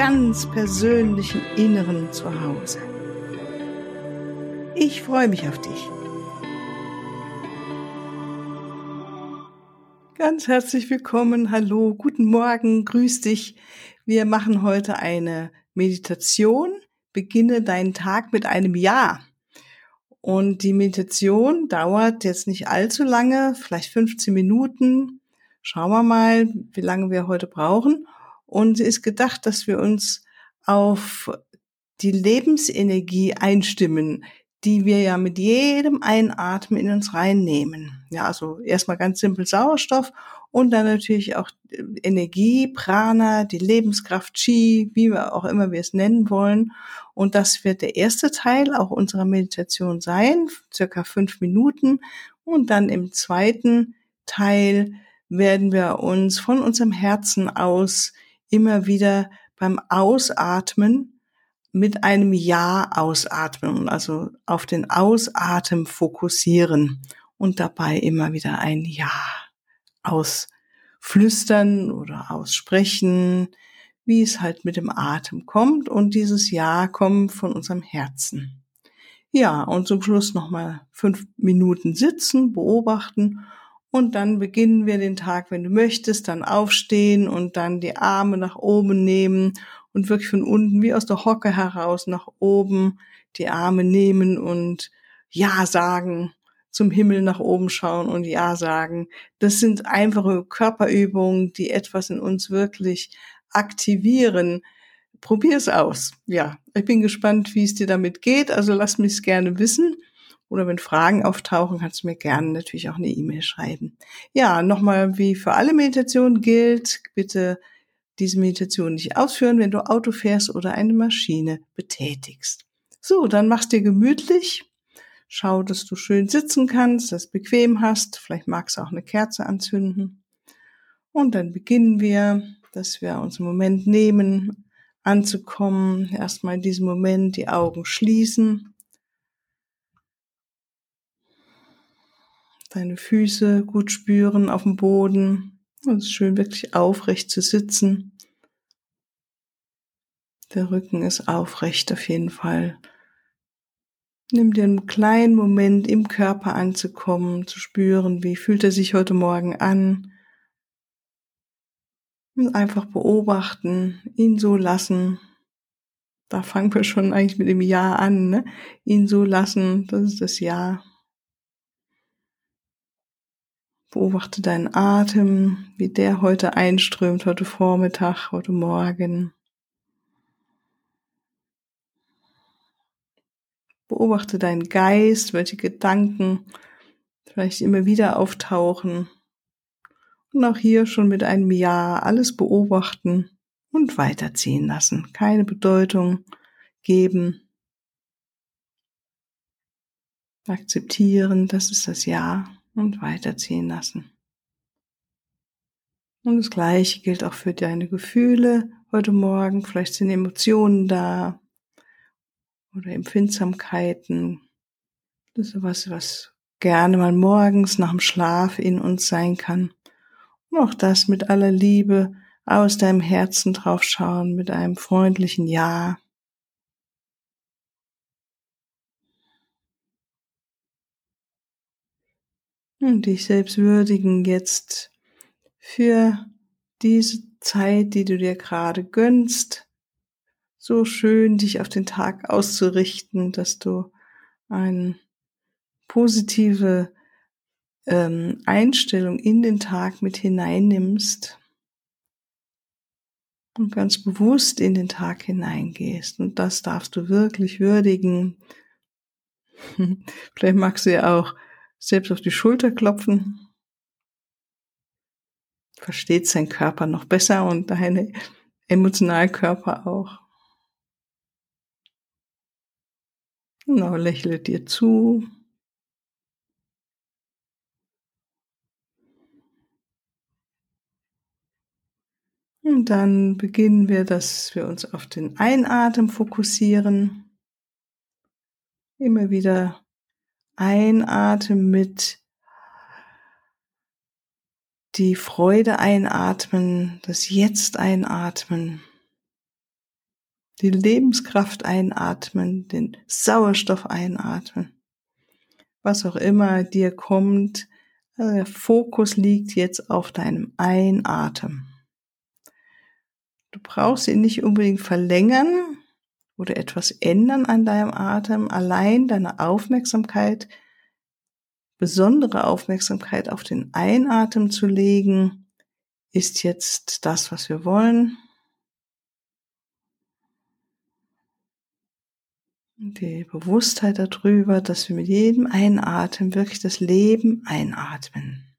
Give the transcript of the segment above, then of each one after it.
ganz persönlichen Inneren zu Hause. Ich freue mich auf dich. Ganz herzlich willkommen, hallo, guten Morgen, grüß dich. Wir machen heute eine Meditation. Beginne deinen Tag mit einem Ja. Und die Meditation dauert jetzt nicht allzu lange, vielleicht 15 Minuten. Schauen wir mal, wie lange wir heute brauchen. Und sie ist gedacht, dass wir uns auf die Lebensenergie einstimmen, die wir ja mit jedem Einatmen in uns reinnehmen. Ja, also erstmal ganz simpel Sauerstoff und dann natürlich auch Energie, Prana, die Lebenskraft, Chi, wie wir auch immer wir es nennen wollen. Und das wird der erste Teil auch unserer Meditation sein, circa fünf Minuten. Und dann im zweiten Teil werden wir uns von unserem Herzen aus immer wieder beim Ausatmen mit einem Ja ausatmen, also auf den Ausatmen fokussieren und dabei immer wieder ein Ja ausflüstern oder aussprechen, wie es halt mit dem Atem kommt und dieses Ja kommt von unserem Herzen. Ja, und zum Schluss nochmal fünf Minuten sitzen, beobachten und dann beginnen wir den Tag, wenn du möchtest, dann aufstehen und dann die Arme nach oben nehmen und wirklich von unten wie aus der Hocke heraus nach oben die Arme nehmen und Ja sagen zum Himmel nach oben schauen und Ja sagen. Das sind einfache Körperübungen, die etwas in uns wirklich aktivieren. Probier es aus. Ja, ich bin gespannt, wie es dir damit geht. Also lass mich es gerne wissen. Oder wenn Fragen auftauchen, kannst du mir gerne natürlich auch eine E-Mail schreiben. Ja, nochmal, wie für alle Meditationen gilt, bitte diese Meditation nicht ausführen, wenn du Auto fährst oder eine Maschine betätigst. So, dann machst dir gemütlich Schau, dass du schön sitzen kannst, dass bequem hast. Vielleicht magst du auch eine Kerze anzünden. Und dann beginnen wir, dass wir uns einen Moment nehmen, anzukommen. Erstmal in diesem Moment die Augen schließen. Deine Füße gut spüren auf dem Boden. Es ist schön wirklich aufrecht zu sitzen. Der Rücken ist aufrecht auf jeden Fall. Nimm dir einen kleinen Moment im Körper anzukommen, zu spüren, wie fühlt er sich heute Morgen an. Und einfach beobachten, ihn so lassen. Da fangen wir schon eigentlich mit dem Ja an, ne? Ihn so lassen, das ist das Ja. Beobachte deinen Atem, wie der heute einströmt, heute Vormittag, heute Morgen. Beobachte deinen Geist, welche Gedanken vielleicht immer wieder auftauchen. Und auch hier schon mit einem Ja alles beobachten und weiterziehen lassen. Keine Bedeutung geben. Akzeptieren, das ist das Ja und weiterziehen lassen. Und das Gleiche gilt auch für deine Gefühle heute Morgen. Vielleicht sind Emotionen da, oder Empfindsamkeiten. Das ist was, was gerne mal morgens nach dem Schlaf in uns sein kann. Und auch das mit aller Liebe aus deinem Herzen drauf schauen, mit einem freundlichen Ja. Und dich selbst würdigen jetzt für diese Zeit, die du dir gerade gönnst, so schön, dich auf den Tag auszurichten, dass du eine positive ähm, Einstellung in den Tag mit hineinnimmst und ganz bewusst in den Tag hineingehst. Und das darfst du wirklich würdigen. Vielleicht magst du ja auch selbst auf die Schulter klopfen. Versteht sein Körper noch besser und deine Emotionalkörper auch. Genau, lächle dir zu. Und dann beginnen wir, dass wir uns auf den Einatmen fokussieren. Immer wieder einatmen mit die Freude einatmen, das Jetzt einatmen, die Lebenskraft einatmen, den Sauerstoff einatmen. Was auch immer dir kommt, also der Fokus liegt jetzt auf deinem Einatmen. Du brauchst ihn nicht unbedingt verlängern, oder etwas ändern an deinem Atem, allein deine Aufmerksamkeit, besondere Aufmerksamkeit auf den Einatmen zu legen, ist jetzt das, was wir wollen. Die Bewusstheit darüber, dass wir mit jedem Einatmen wirklich das Leben einatmen.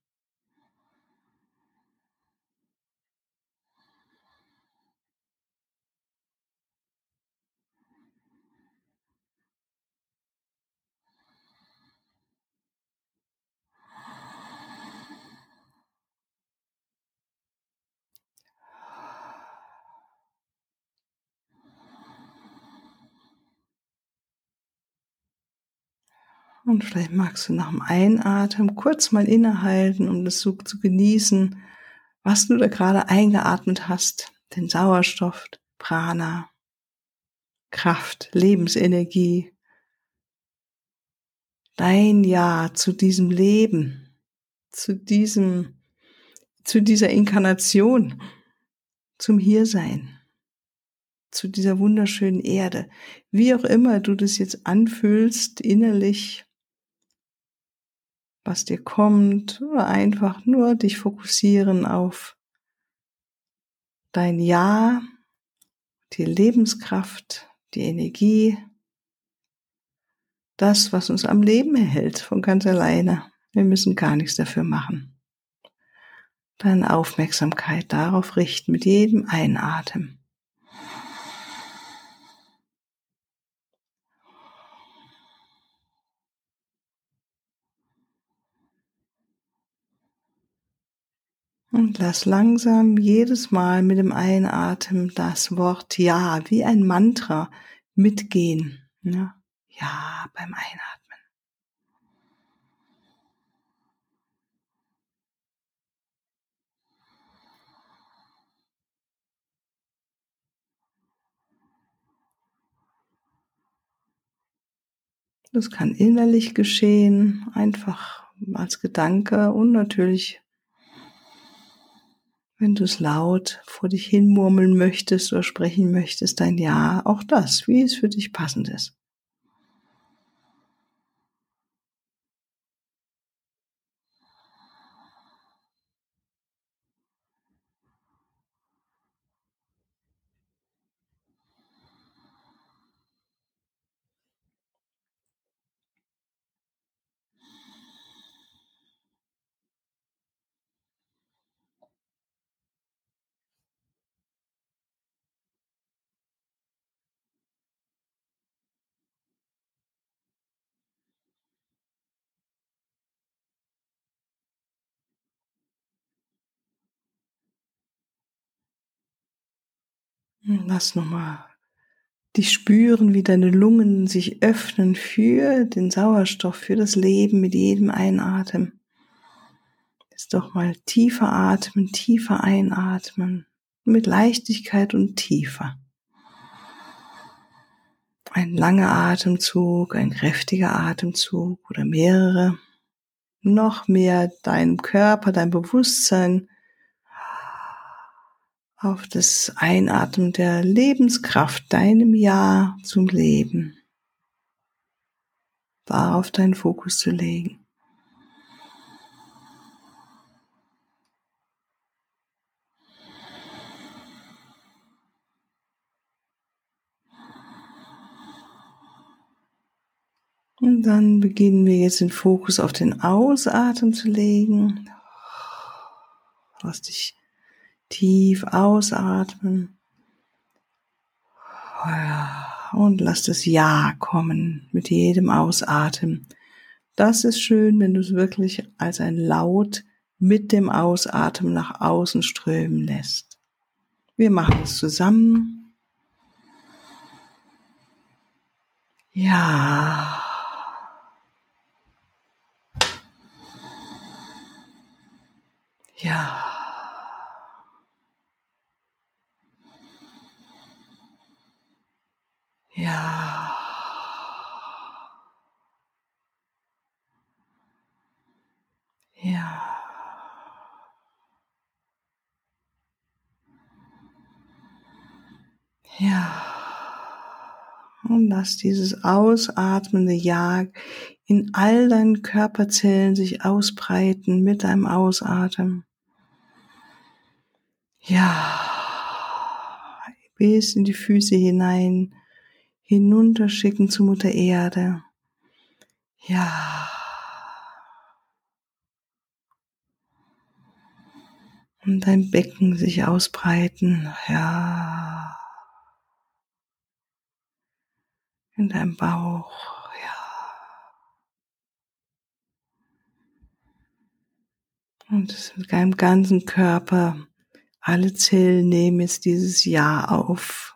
Und vielleicht magst du nach dem Einatmen kurz mal innehalten, um das so zu genießen, was du da gerade eingeatmet hast. Den Sauerstoff, Prana, Kraft, Lebensenergie. Dein Ja zu diesem Leben, zu diesem, zu dieser Inkarnation, zum Hiersein zu dieser wunderschönen Erde. Wie auch immer du das jetzt anfühlst innerlich, was dir kommt, oder einfach nur dich fokussieren auf dein Ja, die Lebenskraft, die Energie, das, was uns am Leben erhält, von ganz alleine. Wir müssen gar nichts dafür machen. Deine Aufmerksamkeit darauf richten mit jedem Einatmen. Lass langsam jedes Mal mit dem Einatmen das Wort Ja wie ein Mantra mitgehen. Ja, ja beim Einatmen. Das kann innerlich geschehen, einfach als Gedanke und natürlich wenn du es laut vor dich hin murmeln möchtest oder sprechen möchtest, dein Ja, auch das, wie es für dich passend ist. Lass nochmal dich spüren, wie deine Lungen sich öffnen für den Sauerstoff, für das Leben mit jedem Einatmen. Jetzt doch mal tiefer atmen, tiefer einatmen, mit Leichtigkeit und tiefer. Ein langer Atemzug, ein kräftiger Atemzug oder mehrere. Noch mehr deinem Körper, dein Bewusstsein auf das Einatmen der Lebenskraft, deinem Ja zum Leben, darauf deinen Fokus zu legen. Und dann beginnen wir jetzt den Fokus auf den Ausatmen zu legen. Lass dich Tief ausatmen. Und lass das Ja kommen mit jedem Ausatmen. Das ist schön, wenn du es wirklich als ein Laut mit dem Ausatmen nach außen strömen lässt. Wir machen es zusammen. Ja. Ja. Ja. Ja. Ja. Und lass dieses ausatmende Ja in all deinen Körperzellen sich ausbreiten mit deinem Ausatmen. Ja. Bis in die Füße hinein, hinunterschicken zu Mutter Erde. Ja. Und dein Becken sich ausbreiten. Ja. In deinem Bauch. Ja. Und mit deinem ganzen Körper. Alle Zellen nehmen jetzt dieses Ja auf.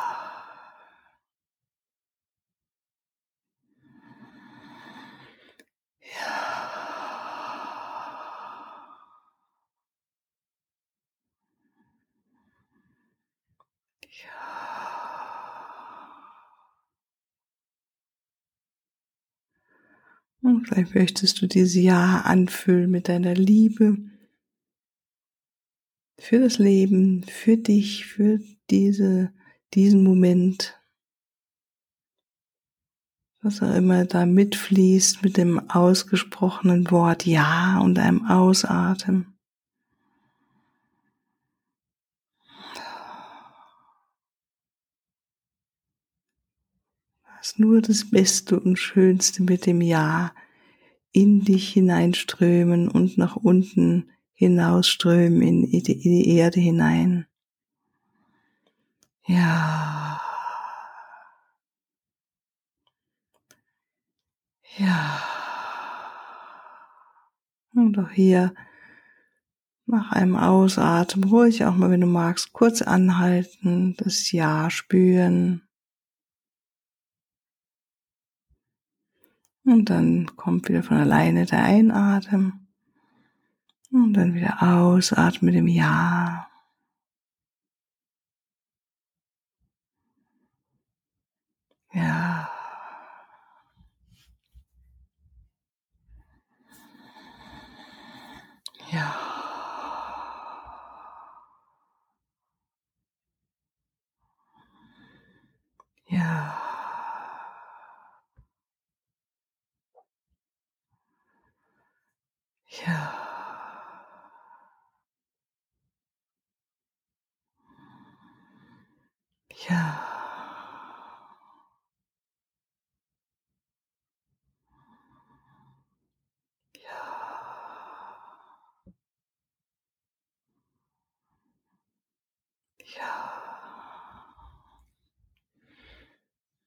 Vielleicht möchtest du dieses Ja anfüllen mit deiner Liebe für das Leben, für dich, für diese, diesen Moment. Was auch immer da mitfließt mit dem ausgesprochenen Wort Ja und einem Ausatmen. Nur das Beste und Schönste mit dem Ja in dich hineinströmen und nach unten hinausströmen in die Erde hinein. Ja. Ja. Und auch hier nach einem Ausatmen ruhig auch mal, wenn du magst, kurz anhalten, das Ja spüren. Und dann kommt wieder von alleine der Einatmen. Und dann wieder ausatmen mit dem Ja. Ja. Ja. Ja. Ja. Ja.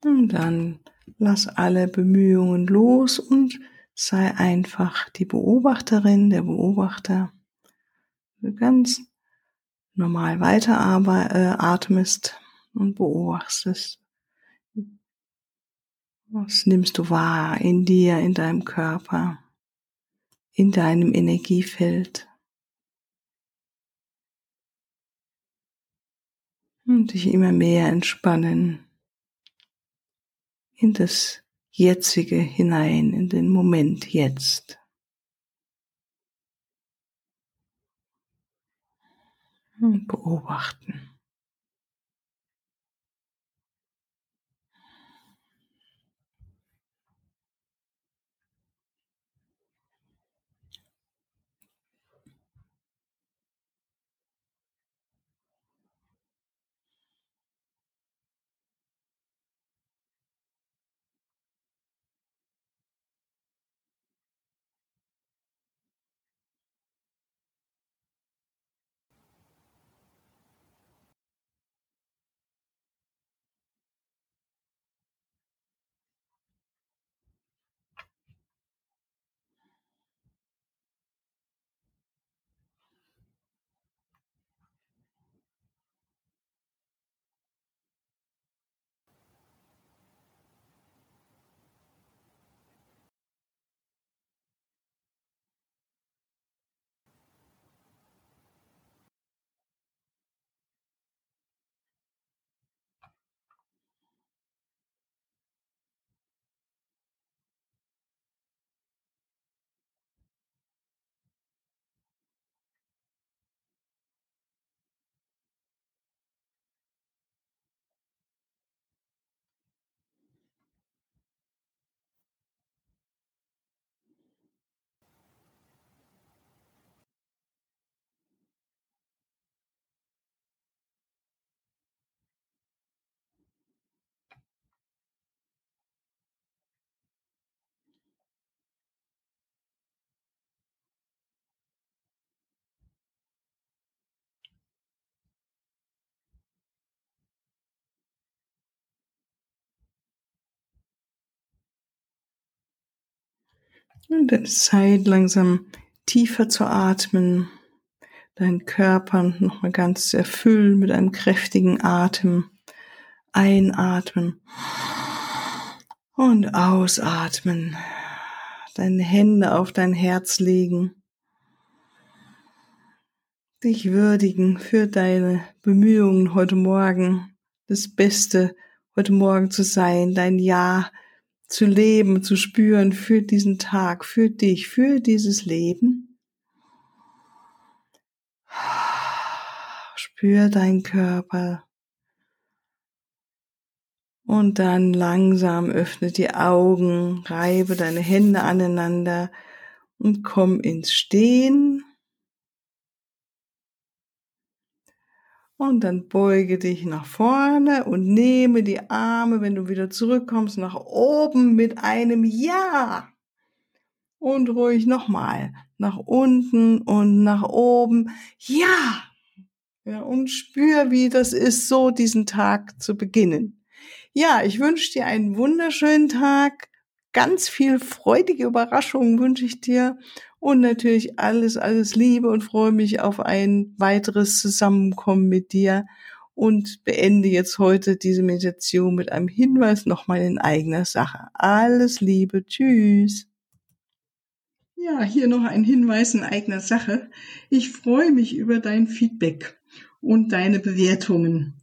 Und dann lass alle Bemühungen los und sei einfach die Beobachterin, der Beobachter. Du ganz normal weiter äh, atmest und beobachtest. Was nimmst du wahr in dir, in deinem Körper, in deinem Energiefeld? Und dich immer mehr entspannen in das Jetzige hinein, in den Moment jetzt. Und beobachten. Und dann ist Zeit, langsam tiefer zu atmen, deinen Körper nochmal ganz zu erfüllen mit einem kräftigen Atem. Einatmen und ausatmen. Deine Hände auf dein Herz legen. Dich würdigen für deine Bemühungen heute Morgen, das Beste heute Morgen zu sein, dein Ja zu leben, zu spüren für diesen Tag, für dich, für dieses Leben. Spür deinen Körper. Und dann langsam öffne die Augen, reibe deine Hände aneinander und komm ins Stehen. Und dann beuge dich nach vorne und nehme die Arme, wenn du wieder zurückkommst, nach oben mit einem Ja. Und ruhig nochmal nach unten und nach oben. Ja. Ja, und spür, wie das ist, so diesen Tag zu beginnen. Ja, ich wünsche dir einen wunderschönen Tag. Ganz viel freudige Überraschungen wünsche ich dir und natürlich alles, alles Liebe und freue mich auf ein weiteres Zusammenkommen mit dir und beende jetzt heute diese Meditation mit einem Hinweis nochmal in eigener Sache. Alles Liebe, tschüss. Ja, hier noch ein Hinweis in eigener Sache. Ich freue mich über dein Feedback und deine Bewertungen